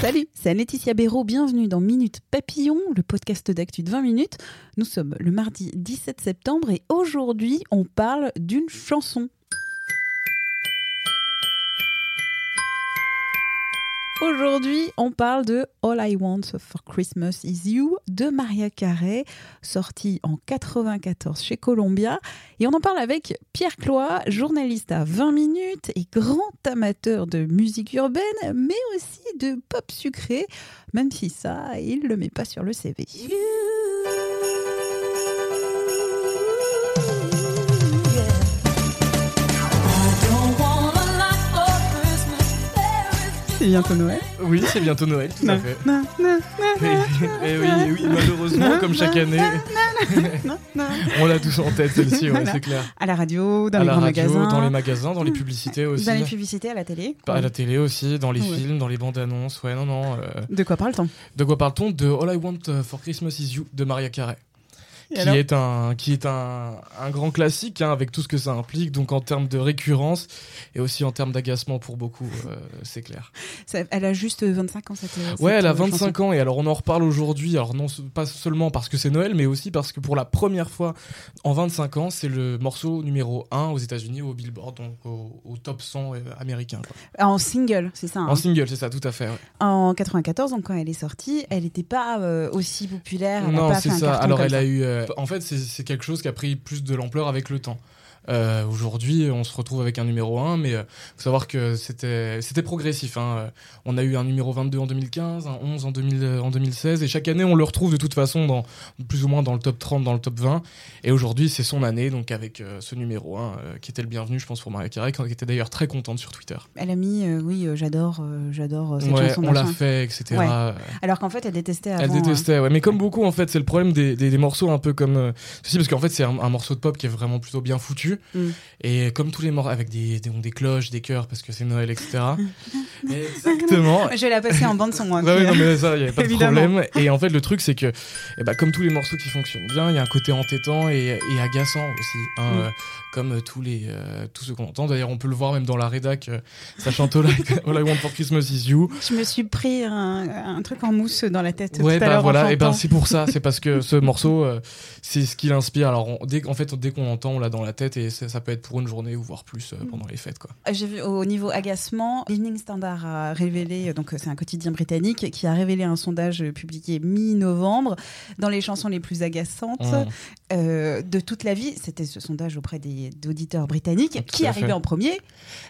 Salut, c'est Laetitia Béraud, bienvenue dans Minute Papillon, le podcast d'actu de 20 minutes. Nous sommes le mardi 17 septembre et aujourd'hui on parle d'une chanson. Aujourd'hui, on parle de All I Want for Christmas Is You de Maria Carey, sortie en 94 chez Columbia. Et on en parle avec Pierre Cloy, journaliste à 20 minutes et grand amateur de musique urbaine, mais aussi de pop sucré, même si ça, il le met pas sur le CV. Bientôt Noël. Oui, c'est bientôt Noël, tout à fait. Et, oui, et oui, malheureusement, comme chaque année, on l'a tous en tête, celle-ci, ouais, c'est clair. À la radio, dans à les la grands radio, magasins. dans les magasins, dans les publicités aussi. Dans les publicités, à la télé. à la télé aussi, dans les Ouais. films, dans les bandes annonces. Ouais, non, non. euh, De quoi parle-t-on? De quoi parle-t-on? De All I Want for Christmas Is You de Maria Carey. Qui est, un, qui est un, un grand classique hein, avec tout ce que ça implique, donc en termes de récurrence et aussi en termes d'agacement pour beaucoup, euh, c'est clair. Ça- Elle a juste 25 ans, cette. cette, Ouais, elle a euh, 25 chanson. ans et alors on en reparle aujourd'hui. Alors non, pas seulement parce que c'est Noël, mais aussi parce que pour la première fois en 25 ans, c'est le morceau numéro 1 aux États-Unis au Billboard, donc au, au top 100 euh, américain. quoi. En single, c'est ça. hein. En single, c'est ça, tout à fait. ouais. En 94, donc quand elle est sortie, elle n'était pas euh, aussi populaire. Elle Non, c'est ça. Alors elle a eu. euh, En fait, c'est quelque chose qui a pris plus de l'ampleur avec le temps. Euh, Aujourd'hui, on se retrouve avec un numéro 1, mais il faut savoir que c'était progressif. hein. Euh, On a eu un numéro 22 en 2015, un 11 en, 2000, euh, en 2016, et chaque année, on le retrouve de toute façon dans plus ou moins dans le top 30, dans le top 20. Et aujourd'hui, c'est son année, donc avec euh, ce numéro 1 euh, qui était le bienvenu, je pense, pour Maria Carey, qui était d'ailleurs très contente sur Twitter. Elle a mis, euh, oui, euh, j'adore, euh, j'adore euh, cette Ouais, chanson. on l'a fait, etc. Ouais. Euh, Alors qu'en fait, elle détestait avant. Elle euh, détestait, ouais. Mais comme beaucoup, en fait, c'est le problème des, des, des morceaux un peu comme euh, ceci, parce qu'en fait, c'est un, un morceau de pop qui est vraiment plutôt bien foutu. Mm. Et comme tous les morceaux, avec des, des, des cloches, des chœurs, parce que c'est Noël, etc. Exactement. Je vais la passer en bande son, moi. Bah oui, non, mais ça, il n'y avait pas de problème. Et en fait, le truc, c'est que, eh ben, comme tous les morceaux qui fonctionnent bien, il y a un côté entêtant et, et agaçant aussi, hein, Mm. euh, comme euh, tous les, euh, tous ceux qu'on entend. D'ailleurs, on peut le voir même dans la rédac, euh, ça chante All I, Want for Christmas Is You. Je me suis pris un, un truc en mousse dans la tête. Ouais, tout bah voilà, et ben chantant. c'est pour ça, c'est parce que ce morceau, c'est ce qui l'inspire. Alors, on- dès, en fait, dès qu'on l'entend, on l'a dans la tête et ça, ça peut être pour une journée ou voire plus euh, pendant les fêtes, quoi. J'ai vu au niveau agacement, l'Evening Standard a révélé, euh, donc c'est un quotidien britannique qui a révélé un sondage publié mi-novembre dans les chansons les plus agaçantes Mm. euh, de toute la vie. C'était ce sondage auprès des auditeurs britanniques. Tout qui arrivait fait. en premier?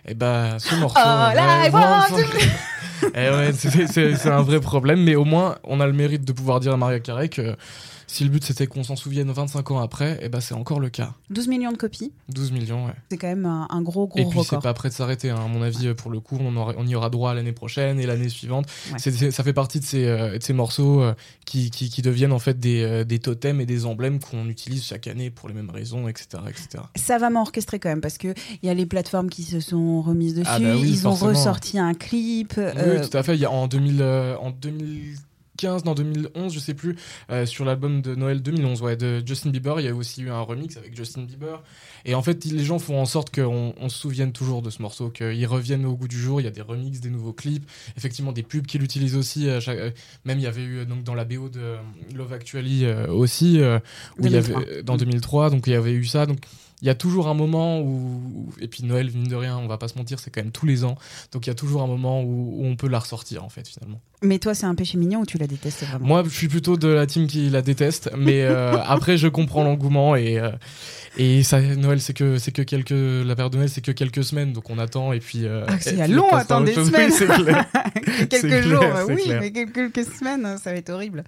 Et bah, ce morceau. All I ouais, Eh ouais, c'est- c'est c'est un vrai problème, mais au moins, on a le mérite de pouvoir dire à Maria Carey que si le but c'était qu'on s'en souvienne 25 ans après, et bah c'est encore le cas. 12 millions de copies. 12 millions, ouais. C'est quand même un, un gros, gros Et puis c'est record. pas prêt de s'arrêter, hein. à mon avis, pour le coup, on, y aura droit l'année prochaine et l'année suivante. Ouais. Ça fait partie de ces, euh, de ces morceaux euh, qui, qui, qui deviennent en fait des, euh, des totems et des emblèmes qu'on utilise chaque année pour les mêmes raisons, etc. etc. savamment orchestré quand même parce que il y a les plateformes qui se sont remises dessus, Ah bah oui, ils ont ressorti un clip. Oui, tout à fait. Il y a en, 2000, euh, en 2015, non 2011, je sais plus, euh, sur l'album de Noël 2011, ouais, de Justin Bieber, il y a aussi eu un remix avec Justin Bieber. Et en fait, les gens font en sorte qu'on on se souvienne toujours de ce morceau, qu'ils reviennent au goût du jour. Il y a des remixes, des nouveaux clips, effectivement des pubs qui l'utilisent aussi. chaque- euh, Même il y avait eu euh, donc dans la BO de euh, Love Actually euh, aussi, euh, où il y 2003. avait dans 2003, donc il y avait eu ça. Donc il y a toujours un moment où, et puis Noël, mine de rien, on va pas se mentir, c'est quand même tous les ans. Donc il y a toujours un moment où, où on peut la ressortir en fait finalement. Mais toi, c'est un péché mignon ou tu la détestes vraiment? Moi, je suis plutôt de la team qui la déteste, mais euh, après, je comprends l'engouement et euh, et ça, Noël, c'est que c'est que quelques la période de Noël, c'est que quelques semaines, donc on attend et puis. euh, Ah, c'est long, passe par attends, autre des semaines. Oui, quelques jours, clair, oui, clair. mais quelques, quelques semaines, ça va être horrible.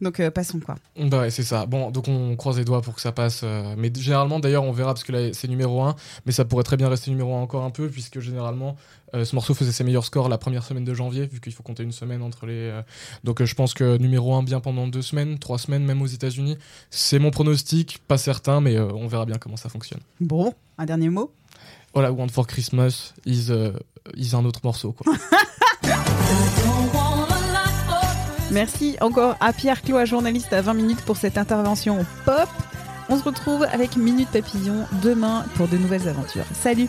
Donc euh, passons quoi. Bah ouais, c'est ça. Bon, donc on croise les doigts pour que ça passe. euh, mais généralement, d'ailleurs, on verra parce que là, c'est numéro 1, mais ça pourrait très bien rester numéro 1 encore un peu, puisque généralement, euh, ce morceau faisait ses meilleurs scores la première semaine de janvier, vu qu'il faut compter une semaine entre les. euh, Donc euh, je pense que numéro 1 bien pendant deux semaines, trois semaines, même aux États-Unis. C'est mon pronostic, pas certain, mais on verra bien comment ça fonctionne. Bon, un dernier mot? Voilà, Want for Christmas is, is un autre morceau, quoi. Merci encore à Pierre Cloa, journaliste à 20 minutes pour cette intervention pop. On se retrouve avec Minute Papillon demain pour de nouvelles aventures. Salut